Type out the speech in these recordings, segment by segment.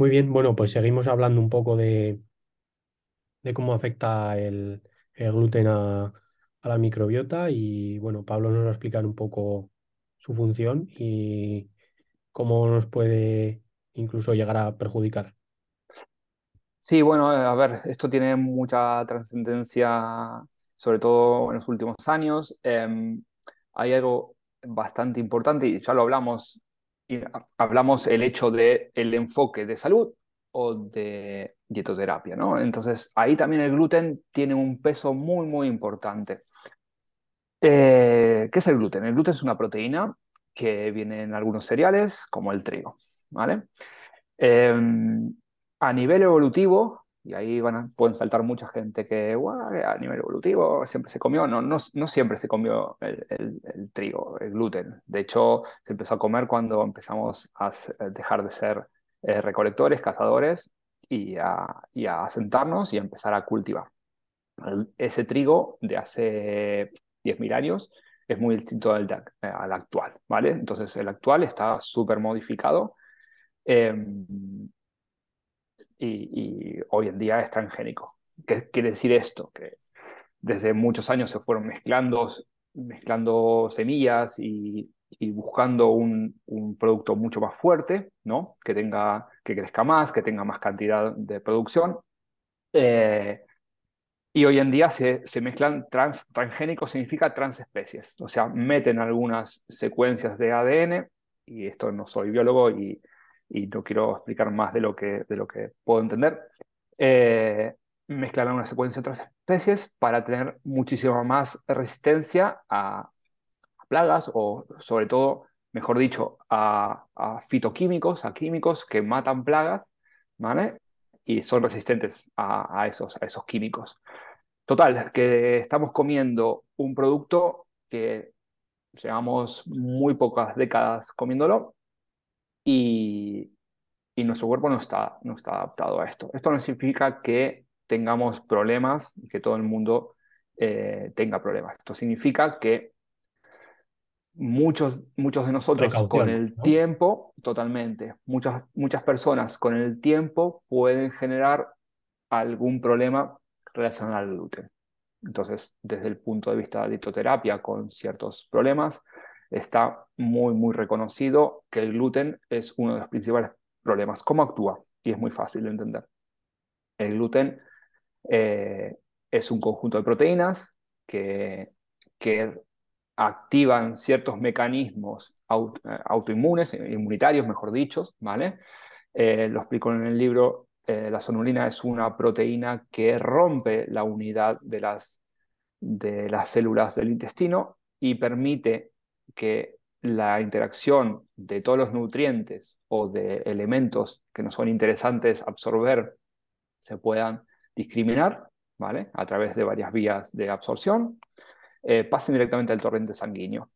Muy bien, bueno, pues seguimos hablando un poco de, de cómo afecta el, el gluten a, a la microbiota y bueno, Pablo nos va a explicar un poco su función y cómo nos puede incluso llegar a perjudicar. Sí, bueno, eh, a ver, esto tiene mucha trascendencia, sobre todo en los últimos años. Em, hay algo bastante importante y ya lo hablamos, hablamos el hecho de el enfoque de salud o de dietoterapia, ¿no? Entonces, ahí también el gluten tiene un peso muy, muy importante. Eh, ¿qué es el gluten? El gluten es una proteína que viene en algunos cereales, como el trigo, ¿vale? Em, a nivel evolutivo, y ahí van a, pueden saltar mucha gente que a nivel evolutivo siempre se comió, no, no, no siempre se comió el, el, trigo, el gluten. De hecho, se empezó a comer cuando empezamos a dejar de ser eh, recolectores, cazadores y a, y a sentarnos y a empezar a cultivar. ese trigo de hace 10.000 años es muy distinto al, al, actual, ¿vale? Entonces el actual está súper modificado em, y, hoy en día es transgénico. ¿Qué quiere decir esto? Que desde muchos años se fueron mezclando, mezclando semillas y, buscando un, un, producto mucho más fuerte, ¿no? Que, tenga, que crezca más, que tenga más cantidad de producción. Eh, y hoy en día se, se mezclan trans, transgénico, significa transespecies, o sea, meten algunas secuencias de ADN, y esto no soy biólogo y, y no quiero explicar más de lo que, de lo que puedo entender, eh, mezclan algunas secuencias de transespecies para tener muchísima más resistencia a, plagas o sobre todo, mejor dicho, a, fitoquímicos, a químicos que matan plagas, ¿vale? Y son resistentes a, esos, a esos químicos. Total, que estamos comiendo un producto que llevamos muy pocas décadas comiéndolo y, y nuestro cuerpo no está, no está adaptado a esto. Esto no significa que tengamos problemas y que todo el mundo eh, tenga problemas. Esto significa que muchos, muchos de nosotros con el tiempo, totalmente, muchas, muchas personas con el tiempo pueden generar algún problema relacionado al gluten. Entonces, desde el punto de vista de dietoterapia con ciertos problemas, está muy, muy reconocido que el gluten es uno de los principales problemas. ¿Cómo actúa? Y es muy fácil de entender. El gluten eh, es un conjunto de proteínas que, que activan ciertos mecanismos eh, autoinmunes, inmunitarios, mejor dicho, ¿vale? Eh, lo explico en el libro, eh, la sonulina es una proteína que rompe la unidad de las, de las células del intestino y permite que la interacción de todos los nutrientes o de elementos que no son interesantes absorber se puedan discriminar, ¿vale? A través de varias vías de absorción eh, pasen directamente al torrente sanguíneo.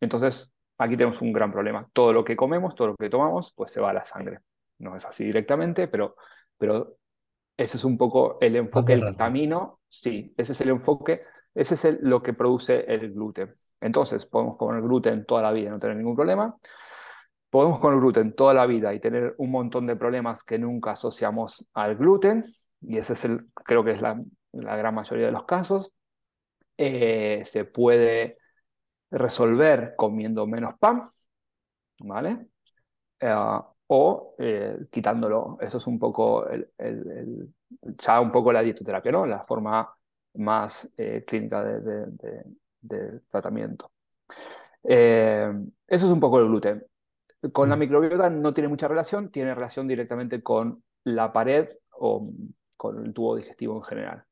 Entonces, aquí tenemos un gran problema. Todo lo que comemos, todo lo que tomamos, pues se va a la sangre. No es así directamente, pero, pero ese es un poco el enfoque, el camino. Sí, ese es el enfoque, ese es lo que produce el gluten. Entonces, podemos comer gluten toda la vida y no tener ningún problema. Podemos comer gluten toda la vida y tener un montón de problemas que nunca asociamos al gluten, y ese es el, creo que es la, gran mayoría de los casos. Eh, se puede resolver comiendo menos pan, ¿vale? Eh, o eh, quitándolo. Eso es un poco el, ya un poco la dietoterapia, ¿no? La forma más clínica de, tratamiento. eso es un poco el gluten. Con la mm. microbiota no tiene mucha relación, tiene relación directamente con la pared o con el tubo digestivo en general,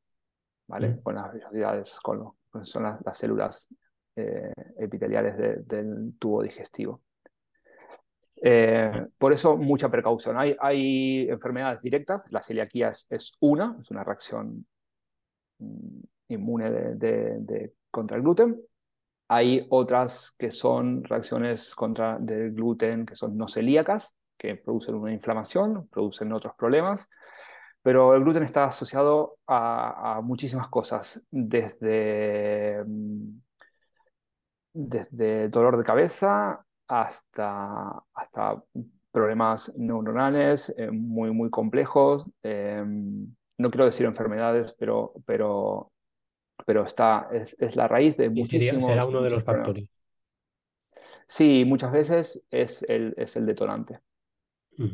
¿vale? Mm. Con las velocidades, con son las, células eh, epiteliales del tubo digestivo. Eh, por eso mucha precaución. Hay, hay, enfermedades directas, la celiaquía es, una, es una reacción inmune de, contra el gluten. Hay otras que son reacciones contra del gluten que son no celíacas, que producen una inflamación, producen otros problemas. Pero el gluten está asociado a, muchísimas cosas, desde, mm, desde dolor de cabeza hasta, hasta problemas neuronales eh, muy, muy complejos. No quiero decir enfermedades, pero, pero, pero está, es, la raíz de muchísimos. será uno de los factores. Sí, muchas veces es el, es el detonante.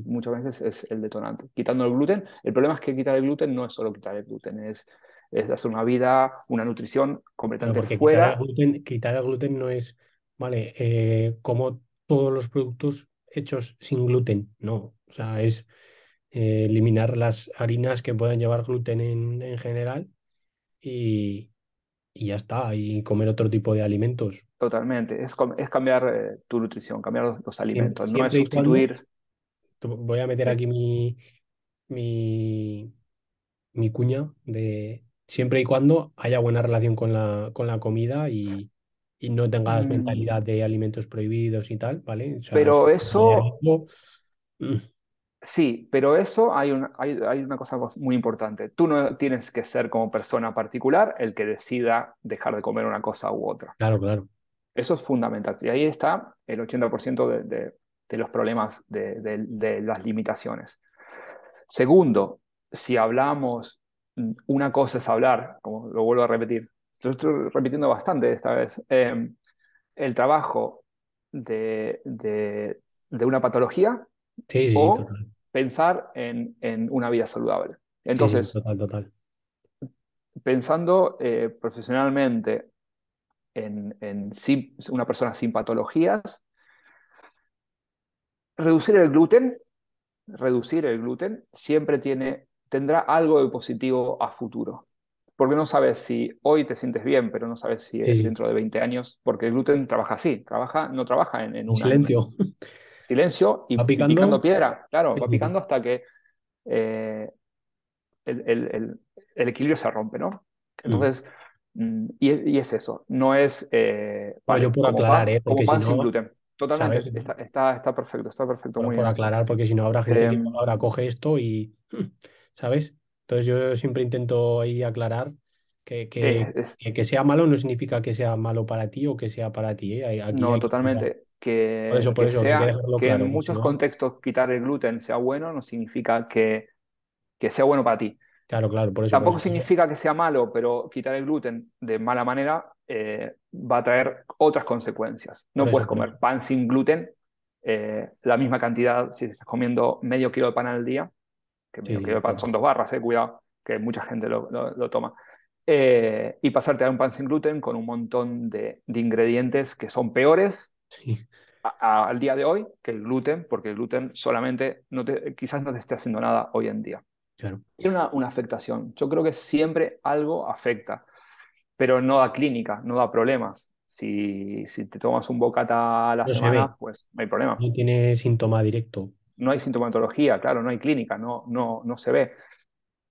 Muchas veces es el detonante. Quitando el gluten, el problema es que quitar el gluten no es solo quitar el gluten, es, es hacer una vida, una nutrición completamente fuera. Quitar el, gluten, no es, vale, eh, como todos los productos hechos sin gluten, no. O sea, es eh, eliminar las harinas que puedan llevar gluten en, general y, y, ya está, y comer otro tipo de alimentos. Totalmente, es, es cambiar eh, tu nutrición, cambiar los, alimentos, no es sustituir. voy a meter aquí mi, mi, mi cuña de siempre y cuando haya buena relación con la, con la comida y, y no tengas mm. mentalidad de alimentos prohibidos y tal, ¿vale? pero eso... Sí, pero eso hay una, hay, hay una cosa muy importante. Tú no tienes que ser como persona particular el que decida dejar de comer una cosa u otra. Claro, claro. Eso es fundamental. Y ahí está el 80% de, de, de, los problemas de, de, las limitaciones. Segundo, si hablamos, una cosa es hablar, como lo vuelvo a repetir, lo estoy repitiendo bastante esta vez, em, el trabajo de, una patología o pensar en, una vida saludable. Entonces, total, total. pensando eh, profesionalmente en, una persona sin patologías, reducir el gluten, reducir el gluten siempre tiene, tendrá algo de positivo a futuro porque no sabes si hoy te sientes bien, pero no sabes si es dentro de 20 años, porque el gluten trabaja así, trabaja, no trabaja en, un silencio. Silencio y, picando? piedra, claro, va picando hasta que eh, el, equilibrio se rompe, ¿no? Mm. Entonces, mm, y, es eso, no es eh, yo puedo aclarar, ¿eh? Porque como pan sin gluten. Totalmente, está, está, perfecto, está perfecto. muy por aclarar, porque si no habrá gente que em, ahora coge esto y, ¿sabes? Entonces yo siempre intento ahí aclarar que, que, sea malo no significa que sea malo para ti o que sea para ti. ¿eh? no, totalmente. Que, por eso, por eso, sea, que, en muchos contextos quitar el gluten sea bueno no significa que, sea bueno para ti. Claro, claro, por eso. Tampoco significa que sea malo, pero quitar el gluten de mala manera eh, va a traer otras consecuencias. No puedes comer pan sin gluten, eh, la misma cantidad si estás comiendo medio kilo de pan al día, que son dos barras, eh, cuidado, que mucha gente lo, toma. Eh, y pasarte a un pan sin gluten con un montón de, ingredientes que son peores al día de hoy que el gluten, porque el gluten solamente no te, quizás no te esté haciendo nada hoy en día. Claro. Tiene una, una, afectación. Yo creo que siempre algo afecta, pero no da clínica, no da problemas. Si, si te tomas un bocata a la semana, pues no hay problema. No tiene síntoma directo no hay sintomatología, claro, no hay clínica, no, no, no se ve.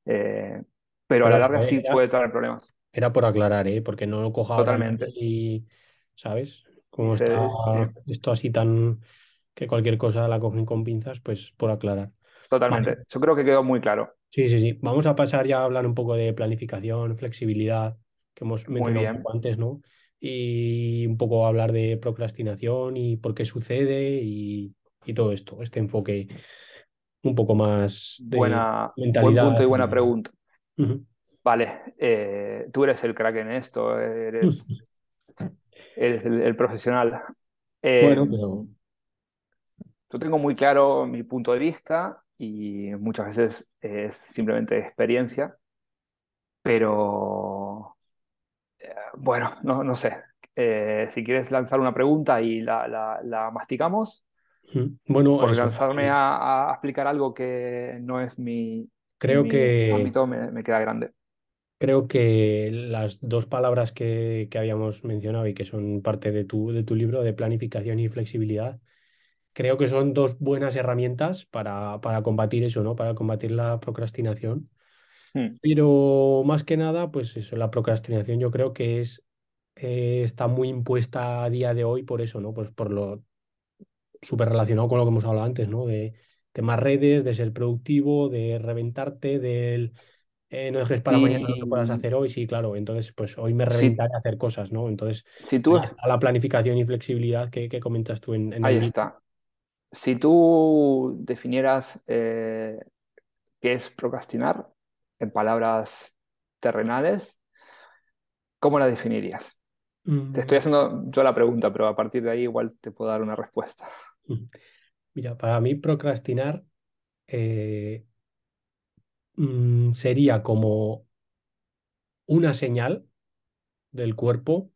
Eh, pero, a la larga sí puede traer problemas. Era por aclarar, ¿eh? porque no coja Totalmente. y, ¿sabes? Como está esto así tan que cualquier cosa la cogen con pinzas, pues por aclarar. Totalmente. Yo creo que quedó muy claro. Sí, sí, sí. Vamos a pasar ya a hablar un poco de planificación, flexibilidad, que hemos mencionado un poco antes, ¿no? Y un poco hablar de procrastinación y por qué sucede y y todo esto, este enfoque un poco más de buena, mentalidad. Buen punto y buena pregunta. Vale, eh, tú eres el crack en esto, eres, eres el, profesional. bueno, em, pero... Yo tengo muy claro mi punto de vista y muchas veces es simplemente experiencia, pero eh, bueno, no, no sé. Eh, si quieres lanzar una pregunta y la, la, la masticamos. Bueno, por lanzarme a, explicar algo que no es mi, creo que ámbito me, queda grande. Creo que las dos palabras que, habíamos mencionado y que son parte de tu, de tu libro de planificación y flexibilidad, creo que son dos buenas herramientas para, para combatir eso, ¿no? Para combatir la procrastinación. Hmm. Pero más que nada, pues eso, la procrastinación yo creo que es, eh, está muy impuesta a día de hoy por eso, ¿no? Pues por lo súper relacionado con lo que hemos hablado antes, ¿no? De temas redes, de ser productivo, de reventarte, del eh, no dejes para mañana lo que puedas hacer hoy. Sí, claro, entonces pues hoy me reventaré a hacer cosas, ¿no? Entonces, si tú... la planificación y flexibilidad que, comentas tú en, Ahí está. si tú definieras eh, qué es procrastinar en palabras terrenales, ¿cómo la definirías? Te estoy mm. haciendo yo la pregunta, pero a partir de ahí igual te puedo dar una respuesta. Mira, para mí procrastinar eh, mm, sería como una señal del cuerpo,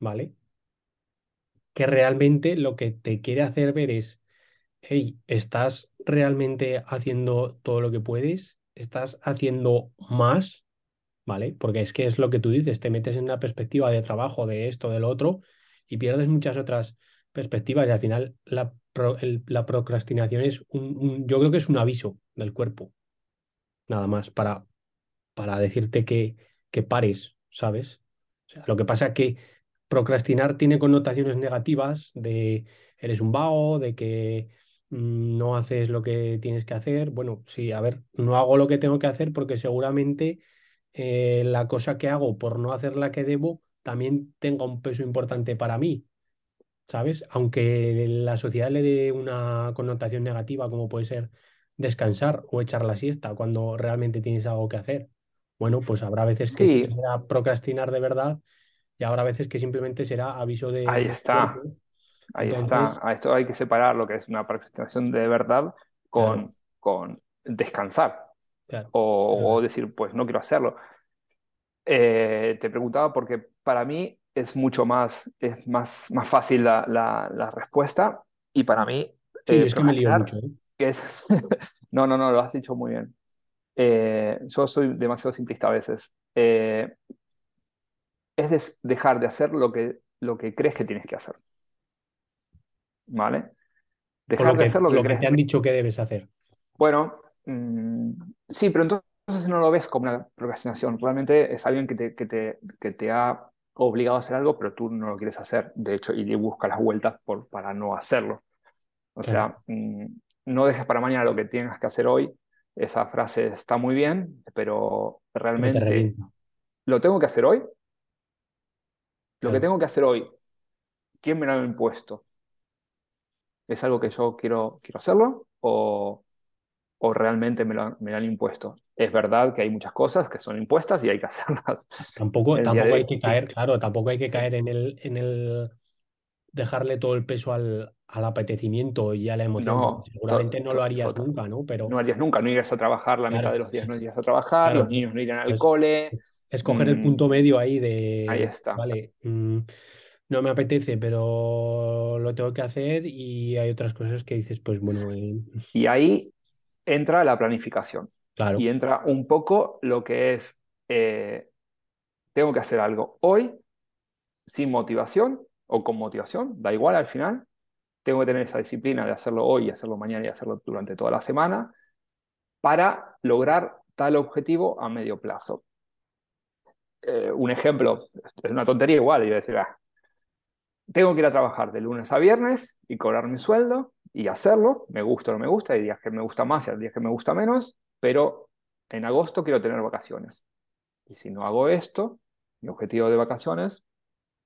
¿vale? Que realmente lo que te quiere hacer ver es, hey, ¿estás realmente haciendo todo lo que puedes? ¿Estás haciendo más? ¿Vale? Porque es que es lo que tú dices, te metes en una perspectiva de trabajo, de esto, del otro, y pierdes muchas otras perspectivas y al final la, la procrastinación es un, yo creo que es un aviso del cuerpo, nada más, para, para decirte que, que pares, ¿sabes? Lo que pasa es que procrastinar tiene connotaciones negativas de eres un vago, de que mm, no haces lo que tienes que hacer. Bueno, sí, a ver, no hago lo que tengo que hacer porque seguramente eh, la cosa que hago por no hacer la que debo también tenga un peso importante para mí. ¿Sabes? Aunque la sociedad le dé una connotación negativa como puede ser descansar o echar la siesta cuando realmente tienes algo que hacer. Bueno, pues habrá veces que sí, será procrastinar de verdad y habrá veces que simplemente será aviso de... Ahí está, ahí está. A esto hay que separar lo que es una procrastinación de verdad con, con descansar. o, decir, pues no quiero hacerlo. Eh, te preguntaba porque para mí es mucho más, es más, más fácil la, la, respuesta y para mí... Sí, eh, es que me lío mucho. ¿eh? es... no, no, no, lo has dicho muy bien. Eh, yo soy demasiado simplista a veces. es dejar de hacer lo que, lo que crees que tienes que hacer. ¿Vale? Dejar de hacer lo que, crees. Que te han dicho que debes hacer. Bueno, mm, sí, pero entonces no lo ves como una procrastinación. Realmente es alguien que te, que te, que te ha obligado a hacer algo, pero tú no lo quieres hacer, de hecho, y busca las vueltas por, para no hacerlo. O sea, mm, no dejes para mañana lo que tengas que hacer hoy. Esa frase está muy bien, pero realmente lo tengo que hacer hoy. Lo que tengo que hacer hoy, ¿quién me lo ha impuesto? ¿Es algo que yo quiero, quiero hacerlo? ¿O, o realmente me lo, me han impuesto. Es verdad que hay muchas cosas que son impuestas y hay que hacerlas. Tampoco, tampoco hay que caer, claro, tampoco hay que caer en el, en el dejarle todo el peso al, al apetecimiento y a la emoción. No, Seguramente no lo harías nunca, ¿no? Pero... No harías nunca, no irías a trabajar la mitad de los días, no irías a trabajar, los niños no irían al pues cole. Escoger el mm, punto medio ahí de... Ahí está. Vale, mm, no me apetece, pero lo tengo que hacer y hay otras cosas que dices, pues bueno. Eh, y ahí entra la planificación. Claro. Y entra un poco lo que es, eh, tengo que hacer algo hoy sin motivación o con motivación, da igual al final. Tengo que tener esa disciplina de hacerlo hoy y hacerlo mañana y hacerlo durante toda la semana para lograr tal objetivo a medio plazo. Eh, un ejemplo, es una tontería igual, yo decir, ah, tengo que ir a trabajar de lunes a viernes y cobrar mi sueldo y hacerlo, me gusta o no me gusta, hay días que me gusta más y hay días que me gusta menos, pero en agosto quiero tener vacaciones. Y si no hago esto, mi objetivo de vacaciones,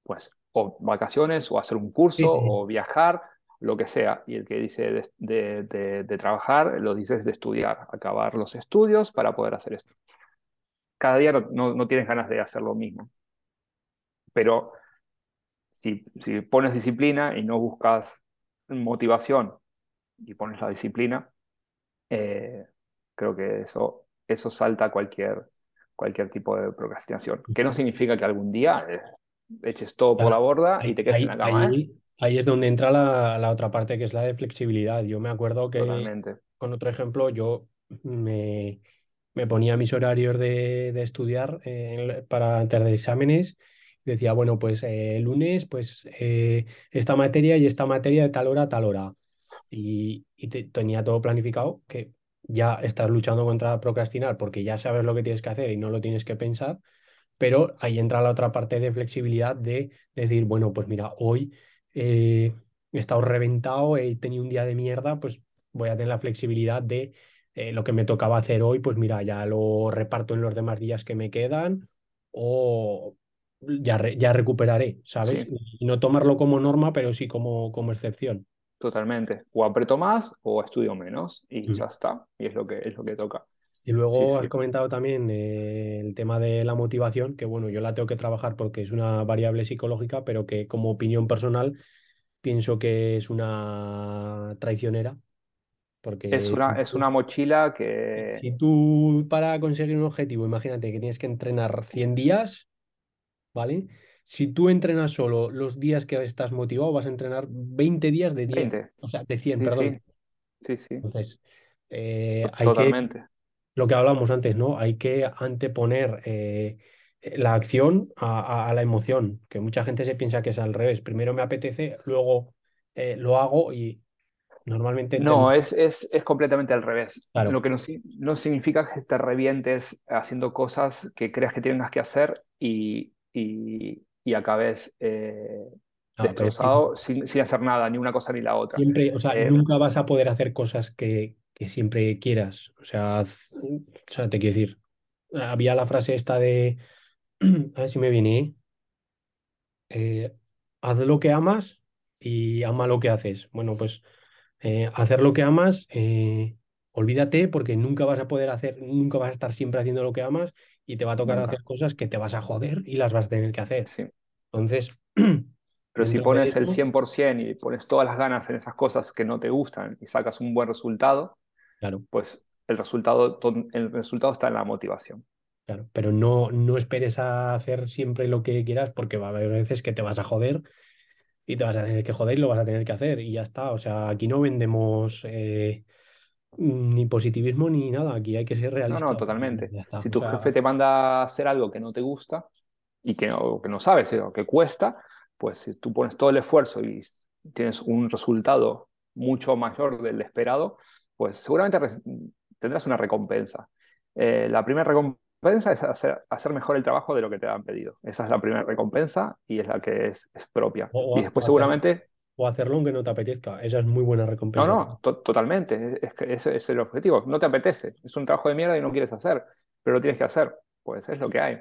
pues o vacaciones o hacer un curso o viajar, lo que sea. Y el que dice de, de, trabajar, lo dice de estudiar, acabar los estudios para poder hacer esto. Cada día no, no, tienes ganas de hacer lo mismo. Pero si, si pones disciplina y no buscas motivación y pones la disciplina, eh, creo que eso, eso salta cualquier, cualquier tipo de procrastinación. Que no significa que algún día eh, eches todo por la borda y te quedes en la cama. ¿eh? Ahí, es donde entra la, la, otra parte que es la de flexibilidad. Yo me acuerdo que con otro ejemplo yo me, me ponía mis horarios de, de estudiar para antes de exámenes decía, bueno, pues el lunes, pues esta materia y esta materia de tal hora a tal hora y, tenía todo planificado, que ya estás luchando contra procrastinar porque ya sabes lo que tienes que hacer y no lo tienes que pensar, pero ahí entra la otra parte de flexibilidad de decir, bueno, pues mira, hoy eh, he estado reventado, he tenido un día de mierda, pues voy a tener la flexibilidad de eh, lo que me tocaba hacer hoy, pues mira, ya lo reparto en los demás días que me quedan o ya, ya recuperaré, ¿sabes? Y no tomarlo como norma, pero sí como, como excepción. Totalmente. O aprieto más o estudio menos y ya está. Y es lo que, es lo que toca. Y luego has comentado también eh, el tema de la motivación, que bueno, yo la tengo que trabajar porque es una variable psicológica, pero que como opinión personal pienso que es una traicionera. Porque es una, es una mochila que... Si tú para conseguir un objetivo, imagínate que tienes que entrenar 100 días, ¿vale? Si tú entrenas solo los días que estás motivado, vas a entrenar 20 días de 10. O sea, de 100, perdón. Sí, sí. Entonces, eh, hay Totalmente lo que hablábamos antes, ¿no? Hay que anteponer eh, la acción a, la emoción, que mucha gente se piensa que es al revés. Primero me apetece, luego eh, lo hago y normalmente... No, es, es, es, completamente al revés. Lo que no, no, significa que te revientes haciendo cosas que creas que tienes que hacer y, y, y acabes... Eh, destrozado sin, sin, hacer nada, ni una cosa ni la otra. Siempre, o sea, nunca vas a poder hacer cosas que, que siempre quieras. O sea, o sea, te quiero decir, había la frase esta de, a ver si me viene, eh, haz lo que amas y ama lo que haces. Bueno, pues eh, hacer lo que amas, eh, olvídate porque nunca vas a poder hacer, nunca vas a estar siempre haciendo lo que amas y te va a tocar hacer cosas que te vas a joder y las vas a tener que hacer. Entonces... Pero si pones el 100% y pones todas las ganas en esas cosas que no te gustan y sacas un buen resultado, Claro. Pues el resultado, el resultado está en la motivación. Claro, pero no, no esperes a hacer siempre lo que quieras porque va a haber veces que te vas a joder y te vas a tener que joder y lo vas a tener que hacer y ya está. O sea, aquí no vendemos eh, ni positivismo ni nada, aquí hay que ser realistas. No, no, totalmente. Si tu jefe te manda a hacer algo que no te gusta y que no, que no sabes o que cuesta, pues si tú pones todo el esfuerzo y tienes un resultado mucho mayor del esperado, pues seguramente tendrás una recompensa. Eh, la primera recompensa es hacer, hacer, mejor el trabajo de lo que te han pedido. Esa es la primera recompensa y es la que es, propia. y después seguramente... o hacerlo aunque no te apetezca. Esa es muy buena recompensa. No, no, totalmente. Es, ese es el objetivo. No te apetece. Es un trabajo de mierda y no quieres hacer, pero lo tienes que hacer. Pues es lo que hay.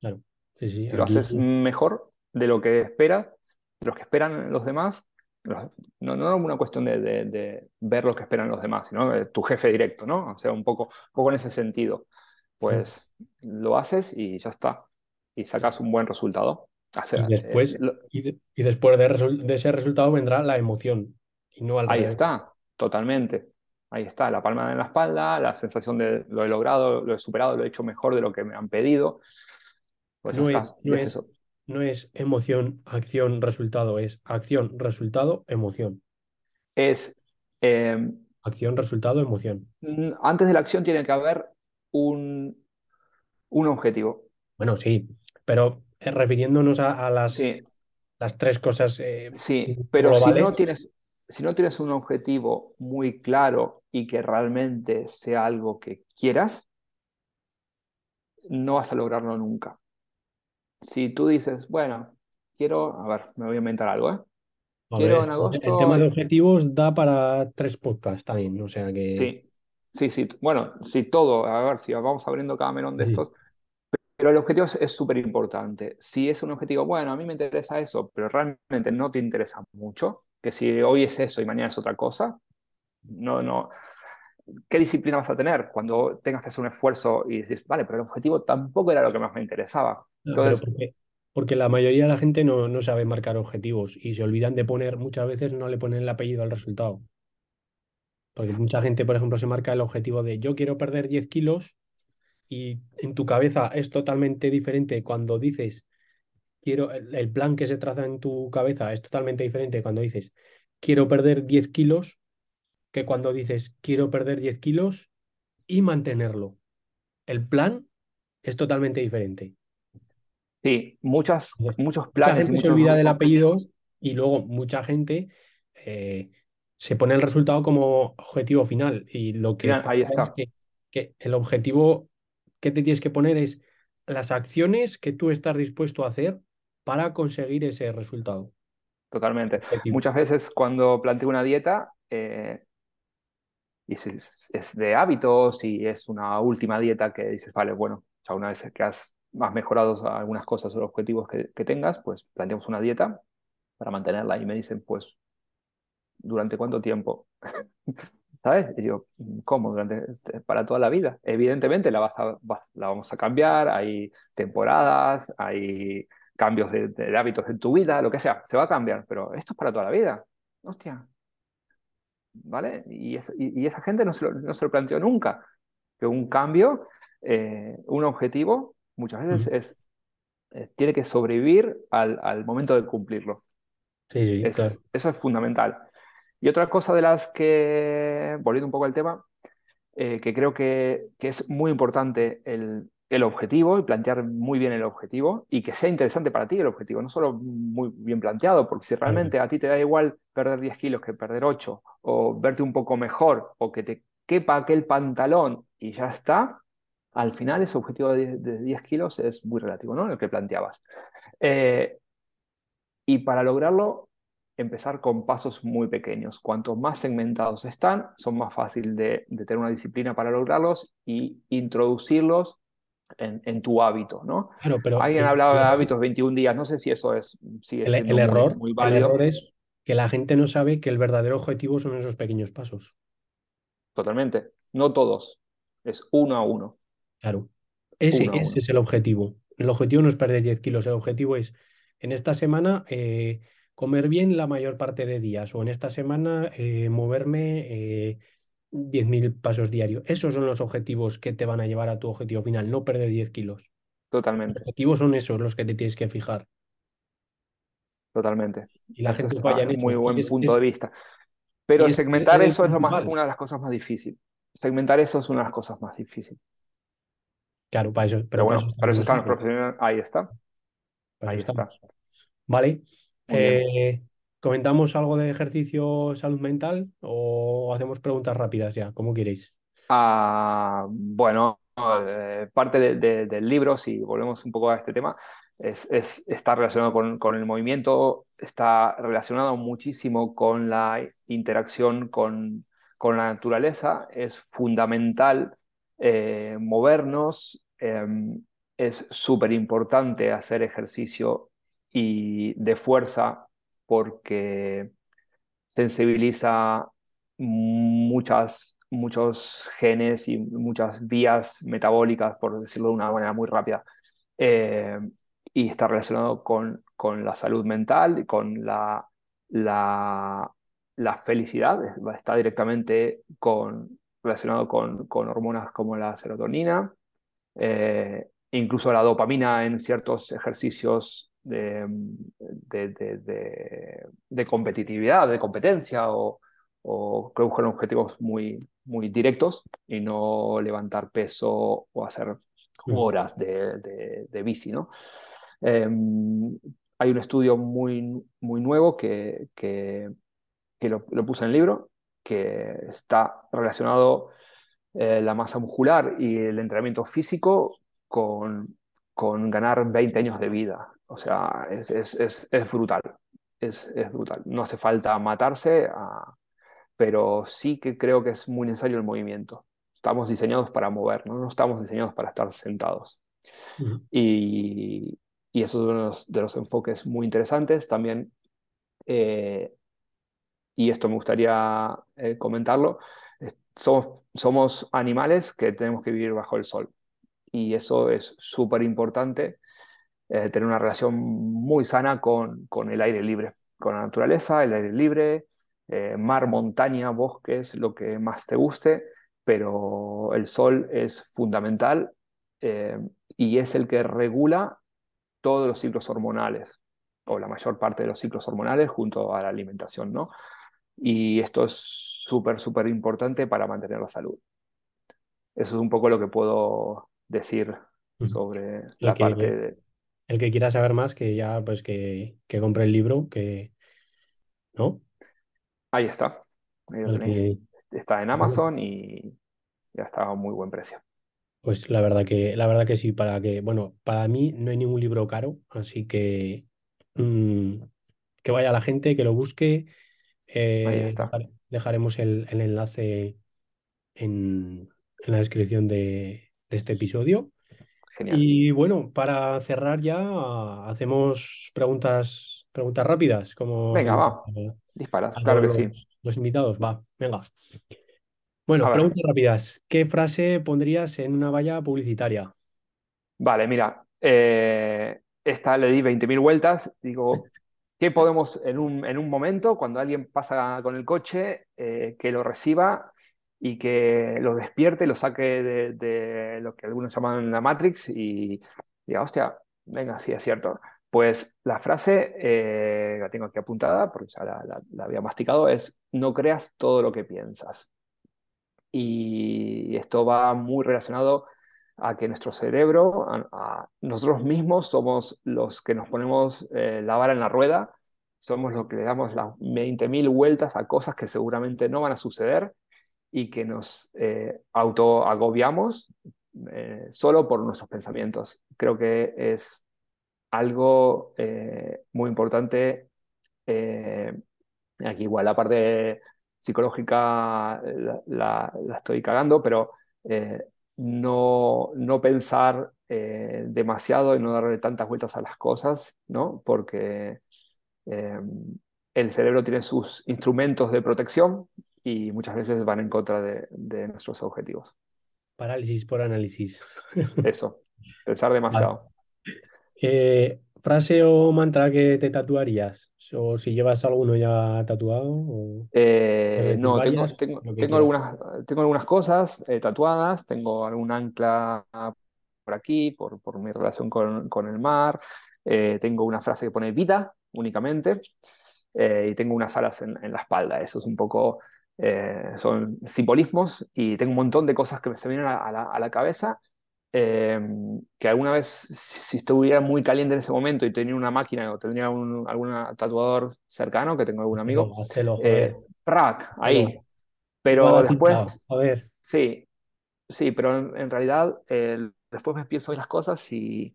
Claro. Sí, sí, si lo haces mejor de lo que esperas, de lo que esperan los demás, no, no una cuestión de, ver lo que esperan los demás, sino tu jefe directo, ¿no? O sea, un poco, poco en ese sentido. Pues lo haces y ya está. Y sacas un buen resultado. Y después, y, después de, ese resultado vendrá la emoción. Y no al Ahí está, totalmente. Ahí está, la palma en la espalda, la sensación de lo he logrado, lo he superado, lo he hecho mejor de lo que me han pedido. Pues no, es, no, es, eso no es emoción, acción, resultado, es acción, resultado, emoción. Es... Em, acción, resultado, emoción. Antes de la acción tiene que haber un, un objetivo. Bueno, sí, pero eh, refiriéndonos a, las, las tres cosas. Eh, sí, pero si no, tienes, si no tienes un objetivo muy claro y que realmente sea algo que quieras, no vas a lograrlo nunca si tú dices, bueno, quiero, a ver, me voy a inventar algo, ¿eh? quiero en agosto... El tema de objetivos da para tres podcasts también, o sea que... Sí, sí, sí, bueno, sí, todo, a ver, si vamos abriendo cada melón de estos, pero el objetivo es súper importante. Si es un objetivo, bueno, a mí me interesa eso, pero realmente no te interesa mucho, que si hoy es eso y mañana es otra cosa, no, no. ¿Qué disciplina vas a tener cuando tengas que hacer un esfuerzo y dices, vale, pero el objetivo tampoco era lo que más me interesaba? porque, porque, la mayoría de la gente no, no sabe marcar objetivos y se olvidan de poner, muchas veces no le ponen el apellido al resultado. Porque mucha gente, por ejemplo, se marca el objetivo de yo quiero perder 10 kilos y en tu cabeza es totalmente diferente cuando dices quiero, el plan que se traza en tu cabeza es totalmente diferente cuando dices quiero perder 10 kilos que cuando dices quiero perder 10 kilos y mantenerlo. El plan es totalmente diferente. Sí, muchas, muchos planes. Mucha gente se olvida del apellido y luego mucha gente eh, se pone el resultado como objetivo final. Y lo que ahí está. Es que, el objetivo que te tienes que poner es las acciones que tú estás dispuesto a hacer para conseguir ese resultado. Totalmente. Muchas veces cuando planteo una dieta, eh, y es, es, de hábitos y es una última dieta que dices, vale, bueno, ya una vez que has más mejorados algunas cosas o objetivos que, tengas, pues planteamos una dieta para mantenerla y me dicen, pues ¿durante cuánto tiempo? ¿Sabes? Y yo, ¿cómo? Durante, para toda la vida. Evidentemente la, vas la vamos a cambiar, hay temporadas, hay cambios de, hábitos en tu vida, lo que sea, se va a cambiar, pero esto es para toda la vida. Hostia. ¿Vale? Y, y, esa gente no se, lo, no se, lo, planteó nunca, que un cambio, eh, un objetivo, muchas veces es, eh, tiene que sobrevivir al, al, momento de cumplirlo. Sí, sí, claro. Eso es fundamental. Y otra cosa de las que, volviendo un poco al tema, eh, que creo que, que, es muy importante el, el objetivo y plantear muy bien el objetivo y que sea interesante para ti el objetivo, no solo muy bien planteado, porque si realmente a ti te da igual perder 10 kilos que perder 8 o verte un poco mejor o que te quepa aquel pantalón y ya está, al final ese objetivo de 10, kilos es muy relativo, ¿no? El que planteabas. Eh, y para lograrlo, empezar con pasos muy pequeños. Cuanto más segmentados están, son más fácil de, de tener una disciplina para lograrlos y introducirlos en, tu hábito, ¿no? pero Alguien hablaba de hábitos 21 días, no sé si eso es el, error, muy, El error es que la gente no sabe que el verdadero objetivo son esos pequeños pasos. Totalmente. No todos. Es uno a uno. Claro. Ese, es el objetivo. El objetivo no es perder 10 kilos, el objetivo es en esta semana eh, comer bien la mayor parte de días o en esta semana eh, moverme eh, 10.000 pasos diarios. Esos son los objetivos que te van a llevar a tu objetivo final, no perder 10 kilos. Totalmente. Los objetivos son esos los que te tienes que fijar. Totalmente. Y la gente falla en Muy buen punto de vista. Pero segmentar eso es una de las cosas más difíciles. Segmentar eso es una de las cosas más difíciles. Claro, para eso. Pero, bueno, para eso, están los profesionales. Ahí está. Ahí está. Vale. Eh, ¿Comentamos algo de ejercicio, salud mental o hacemos preguntas rápidas ya, como queréis? Ah, bueno, eh, parte del libro, si volvemos un poco a este tema, es, está relacionado con, el movimiento, está relacionado muchísimo con la interacción con, con la naturaleza, es fundamental eh, movernos, em, es súper importante hacer ejercicio y de fuerza porque sensibiliza muchas, muchos genes y muchas vías metabólicas, por decirlo de una manera muy rápida. Eh, y está relacionado con, con, la salud mental con la, la, la, felicidad, está directamente con, relacionado con, con hormonas como la serotonina, eh, incluso la dopamina en ciertos ejercicios de, de, de, competitividad, de competencia o, o que buscan objetivos muy, muy directos y no levantar peso o hacer horas de, de bici. ¿no? Em, hay un estudio muy, muy nuevo que, que, que lo, lo, puse en el libro, que está relacionado eh, la masa muscular y el entrenamiento físico con, con ganar 20 años de vida. O sea, es, es, es, es brutal. Es, brutal. No hace falta matarse, ah, pero sí que creo que es muy necesario el movimiento. Estamos diseñados para mover, no, estamos diseñados para estar sentados. y, y, eso es uno de los, enfoques muy interesantes. También, eh, y esto me gustaría eh, comentarlo, somos, somos animales que tenemos que vivir bajo el sol. Y eso es súper importante eh, tener una relación muy sana con, con, el aire libre, con la naturaleza, el aire libre, eh, mar, montaña, bosques, lo que más te guste, pero el sol es fundamental eh, y es el que regula todos los ciclos hormonales, o la mayor parte de los ciclos hormonales junto a la alimentación, ¿no? Y esto es súper, súper importante para mantener la salud. Eso es un poco lo que puedo decir sobre la parte de, el que quiera saber más, que ya pues que, que compre el libro, que ¿no? Ahí está. Está en Amazon y ya está a muy buen precio. Pues la verdad que, la verdad que sí, para que, bueno, para mí no hay ningún libro caro, así que mm, que vaya la gente, que lo busque. Ahí eh, está. Dejaremos el, enlace en, en, la descripción de, de este episodio. Y bueno, para cerrar ya, hacemos preguntas, preguntas rápidas. Como Venga, va. Disparas, claro que sí. Los invitados, va, venga. Bueno, preguntas rápidas. ¿Qué frase pondrías en una valla publicitaria? Vale, mira, eh, esta le di 20.000 vueltas. Digo, ¿qué podemos en un, en un, momento, cuando alguien pasa con el coche, eh, que lo reciba y que lo despierte, lo saque de, lo que algunos llaman la Matrix y diga, hostia, venga, sí, es cierto. Pues la frase, eh, la tengo aquí apuntada porque ya la había masticado, es no creas todo lo que piensas y esto va muy relacionado a que nuestro cerebro, a, nosotros mismos somos los que nos ponemos eh, la vara en la rueda, somos los que le damos las 20.000 vueltas a cosas que seguramente no van a suceder y que nos eh, autoagobiamos eh, solo por nuestros pensamientos. Creo que es algo eh, muy importante. aquí igual la parte psicológica eh, la, estoy cagando, pero eh, no, no pensar eh, demasiado y no darle tantas vueltas a las cosas, ¿no? Porque el cerebro tiene sus instrumentos de protección y muchas veces van en contra de, nuestros objetivos. Parálisis por análisis. Eso, pensar demasiado. ¿Frase o mantra que te tatuarías? ¿O si llevas alguno ya tatuado? Eh, no, tengo, tengo, algunas, tengo algunas cosas eh, tatuadas, tengo algún ancla por aquí, por, por mi relación con, con el mar, eh, tengo una frase que pone vida únicamente, y tengo unas alas en, en, la espalda. Eso es un poco, son simbolismos y tengo un montón de cosas que me se vienen a la, a la cabeza Em, que alguna vez, si estuviera muy caliente en ese momento y tenía una máquina o tendría un, algún tatuador cercano, que tengo algún amigo, eh, ahí. Pero después, a ver. sí, sí, pero en, realidad después me pienso en las cosas y,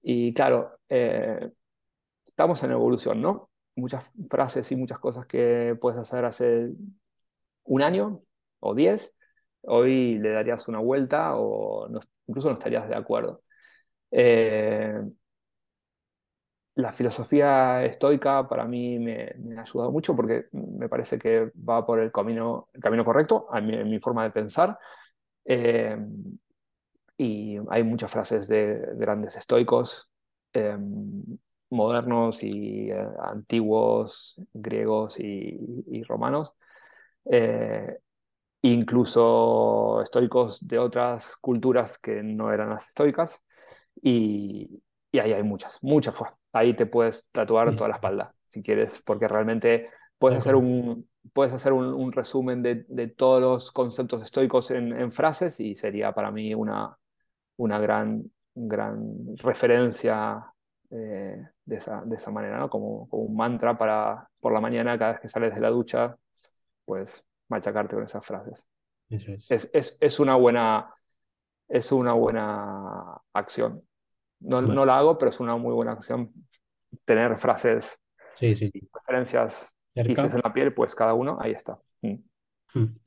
y claro, eh, estamos en evolución, ¿no? Muchas frases y muchas cosas que puedes hacer hace un año o diez, hoy le darías una vuelta o no, incluso no estarías de acuerdo. Eh, la filosofía estoica para mí me, ha ayudado mucho porque me parece que va por el camino, el camino correcto, en mi, forma de pensar. Eh, y hay muchas frases de grandes estoicos, eh, modernos y antiguos, griegos y romanos, incluso estoicos de otras culturas que no eran las estoicas, y, ahí hay muchas, muchas. Ahí te puedes tatuar toda la espalda, si quieres, porque realmente puedes hacer un, puedes hacer un, resumen de, todos los conceptos estoicos en, frases y sería para mí una, una gran, gran referencia eh, de, esa, de esa manera, ¿no? como, como un mantra para por la mañana, cada vez que sales de la ducha, pues machacarte con esas frases. Eso es. Es, es, una, buena, es una buena acción. No, no, la hago, pero es una muy buena acción tener frases, sí, sí, referencias en la piel, pues cada uno, ahí está. Mm. Hmm.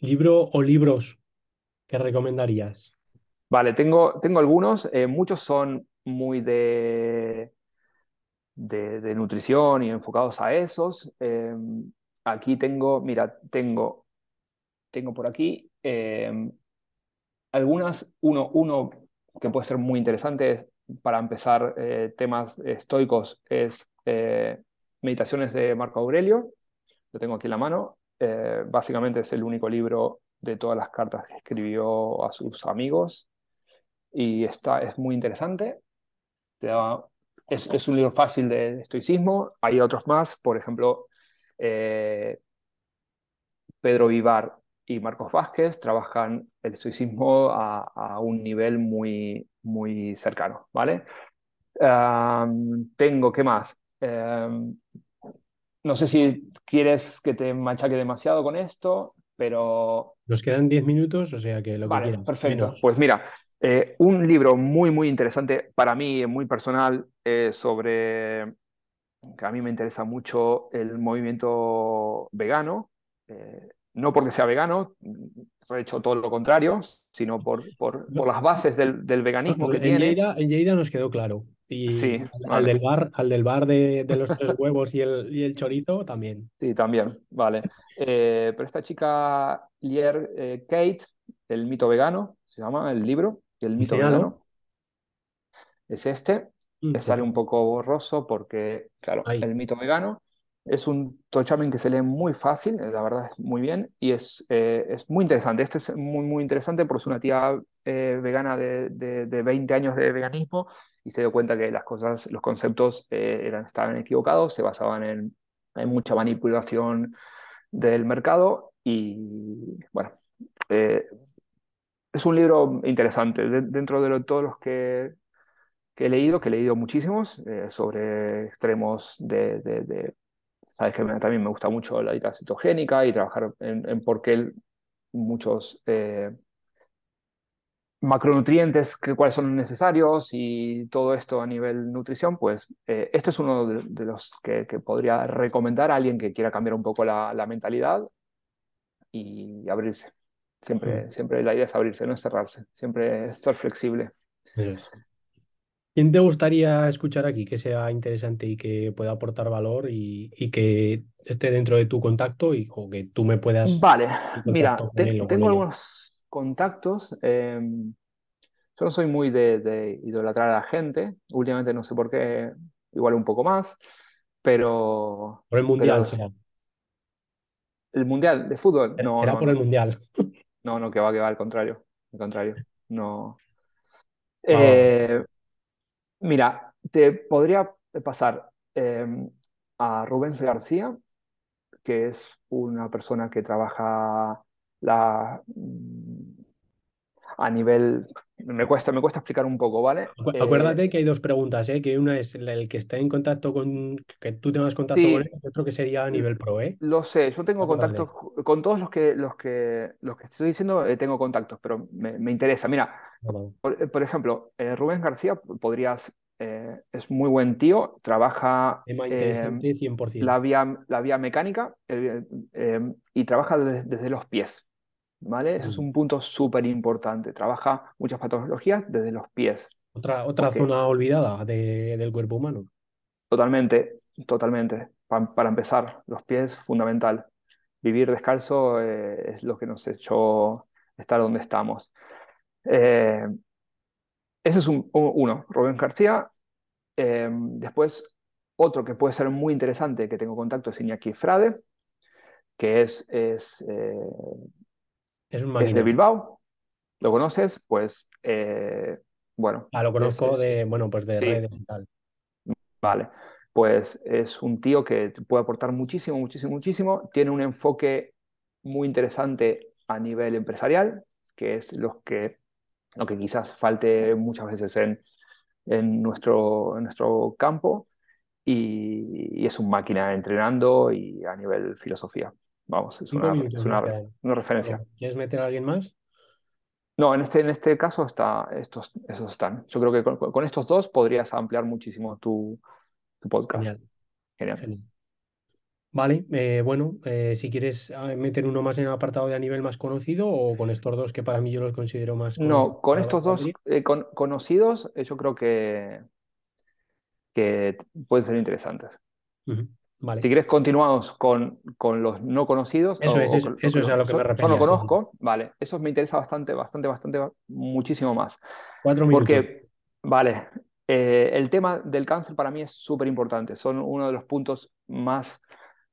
¿Libro o libros que recomendarías? Vale, tengo, tengo algunos, eh, muchos son muy de, de, nutrición y enfocados a esos. Em, aquí tengo, mira, tengo, tengo por aquí em, algunas, uno, uno que puede ser muy interesante para empezar eh, temas estoicos es eh, Meditaciones de Marco Aurelio, lo tengo aquí en la mano, eh, básicamente es el único libro de todas las cartas que escribió a sus amigos. Y está, es muy interesante. es, es, un libro fácil de estoicismo, hay otros más, por ejemplo, eh, Pedro Vivar y Marcos Vázquez trabajan el estoicismo a, un nivel muy, muy cercano, ¿vale? tengo, ¿qué más? no sé si quieres que te machaque demasiado con esto, pero... Nos quedan 10 minutos, o sea que lo que vale, Perfecto. Pues mira, eh, un libro muy, muy interesante para mí, muy personal, eh, sobre que a mí me interesa mucho el movimiento vegano, eh, no porque sea vegano, he hecho todo lo contrario, sino por, por, las bases del, veganismo que en tiene. en Lleida nos quedó claro. Y al, del bar, al del bar de, los tres huevos y el, y el, chorizo también. Sí, también, vale. Eh, pero esta chica, Lier eh, Kate, El mito vegano, se llama el libro, El mito vegano. Es este. Mm, sale un poco borroso porque, claro, el mito vegano es un tochamen que se lee muy fácil, eh, la verdad es muy bien, y es, eh, es muy interesante. Este es muy, muy interesante porque es una tía eh, vegana de, de, 20 años de veganismo y se dio cuenta que las cosas, los conceptos eran, estaban equivocados, se basaban en, en, mucha manipulación del mercado y, bueno, es un libro interesante. dentro de todos los que, que, he leído, que he leído muchísimos, sobre extremos de, de Sabes que también me gusta mucho la dieta cetogénica y trabajar en, por qué muchos eh, macronutrientes, que, cuáles son necesarios y todo esto a nivel nutrición, pues eh, este es uno de, los que, podría recomendar a alguien que quiera cambiar un poco la, mentalidad y abrirse. Siempre, siempre la idea es abrirse, no es cerrarse, siempre ser flexible. ¿Quién te gustaría escuchar aquí que sea interesante y que pueda aportar valor y, que esté dentro de tu contacto y o que tú me puedas... Vale, mira, tengo algunos contactos. Em, yo no soy muy de, idolatrar a la gente. Últimamente no sé por qué, igual un poco más, pero... Por el Mundial, ¿El Mundial de fútbol? No, será por el Mundial. No, no, que va, que va, al contrario. Al contrario. No. Ah, eh, Mira, te podría pasar em, a Rubens García, que es una persona que trabaja la, a nivel... Me cuesta, me cuesta explicar un poco, ¿vale? Acuérdate eh, que hay dos preguntas, ¿eh? que una es el que está en contacto con, que tú tengas contacto con él, y otro que sería a nivel pro, ¿eh? Lo sé, yo tengo contactos con todos los que, los que, los que estoy diciendo, eh, tengo contactos, pero me, interesa. Mira, por, ejemplo, Rubén García, podrías eh, es muy buen tío, trabaja Tema interesante, 100%. La, vía, la vía mecánica eh, y trabaja desde, los pies. ¿Vale? Eso es un punto súper importante. Trabaja muchas patologías desde los pies. Otra, otra zona olvidada del cuerpo humano. Totalmente, totalmente. para empezar, los pies, fundamental. Vivir descalzo eh, es lo que nos echó estar donde estamos. Ese es un, uno, Rubén García. Em, después, otro que puede ser muy interesante, que tengo contacto, es Iñaki Frade, que es, es, eh, es, un de Bilbao. ¿Lo conoces? Pues, eh, bueno. Ah, lo conozco de, bueno, pues de redes y tal. Vale, pues es un tío que puede aportar muchísimo, muchísimo, muchísimo. Tiene un enfoque muy interesante a nivel empresarial, que es los que lo que quizás falte muchas veces en, en, nuestro, en nuestro campo, y, es un máquina entrenando y a nivel filosofía. Vamos, es una, una, referencia. ¿Quieres meter a alguien más? No, en este, en este caso está, estos, esos están. Yo creo que con, estos dos podrías ampliar muchísimo tu, tu podcast. Genial. Vale, eh, bueno, eh, si quieres ah, meter uno más en el apartado de a nivel más conocido o con estos dos que para mí yo los considero más No, con estos dos eh, conocidos yo creo que, que pueden ser interesantes. Vale. Si quieres continuamos con, con los no conocidos. Eso es, eso, es a lo que me refiero. Yo no conozco, vale, eso me interesa bastante, bastante, bastante, muchísimo más. Cuatro minutos. Porque, vale, el tema del cáncer para mí es súper importante, son uno de los puntos más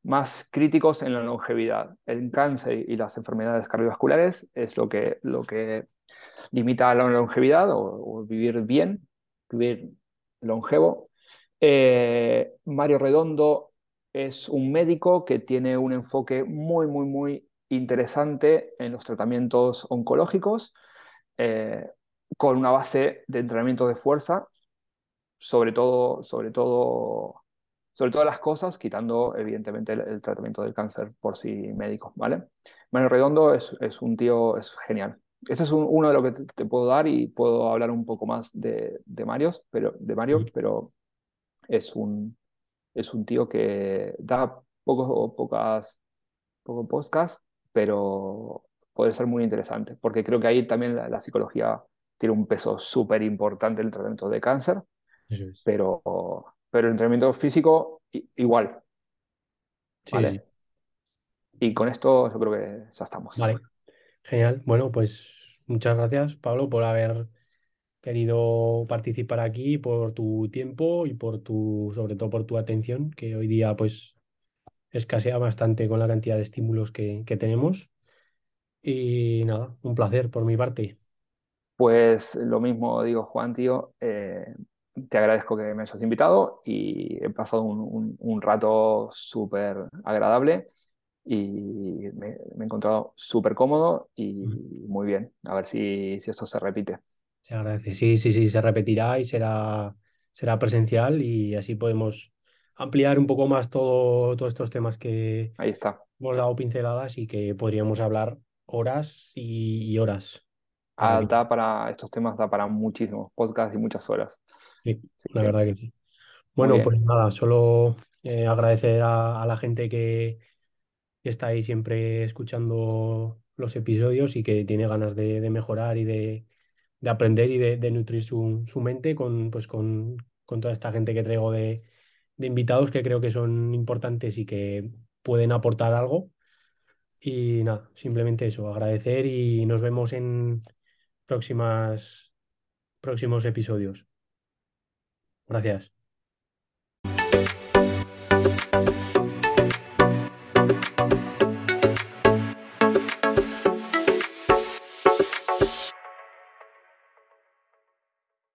más críticos en la longevidad. El cáncer y las enfermedades cardiovasculares es lo que, lo que limita la longevidad o, vivir bien, vivir longevo. Eh, Mario Redondo es un médico que tiene un enfoque muy, muy, muy interesante en los tratamientos oncológicos, eh, con una base de entrenamiento de fuerza, sobre todo, sobre todo sobre todas las cosas, quitando evidentemente el, tratamiento del cáncer por sí médico, ¿vale? Mario Redondo es, es un tío, es genial. Este es uno de lo que te, puedo dar y puedo hablar un poco más de, de, Marios, pero, de Mario, pero es un, es un tío que da pocos, pocas, pocos podcasts, pero puede ser muy interesante, porque creo que ahí también la, la psicología tiene un peso súper importante en el tratamiento de cáncer Pero, pero el entrenamiento físico igual. ¿vale? Y con esto yo creo que ya estamos. Vale, genial. Bueno, pues muchas gracias, Pablo, por haber querido participar aquí, por tu tiempo y por tu, sobre todo por tu atención, que hoy día pues escasea bastante con la cantidad de estímulos que, tenemos. Y nada, un placer por mi parte. Pues lo mismo digo, Juan, tío. Eh, te agradezco que me hayas invitado y he pasado un, rato súper agradable y me, he encontrado súper cómodo y muy bien. A ver si, si, esto se repite. Se agradece. Sí, sí, sí, se repetirá y será, será presencial y así podemos ampliar un poco más todo, todos estos temas que Ahí está. hemos dado pinceladas y que podríamos hablar horas y, horas. Ah, da para, estos temas da para muchísimos podcasts y muchas horas. Sí, la verdad que sí. Bueno, pues nada, solo eh, agradecer a, la gente que, está ahí siempre escuchando los episodios y que tiene ganas de, mejorar y de, aprender y de, nutrir su, mente con, pues con, con toda esta gente que traigo de, de invitados que creo que son importantes y que pueden aportar algo. Y nada, simplemente eso, agradecer y nos vemos en próximas, próximos episodios. Gracias.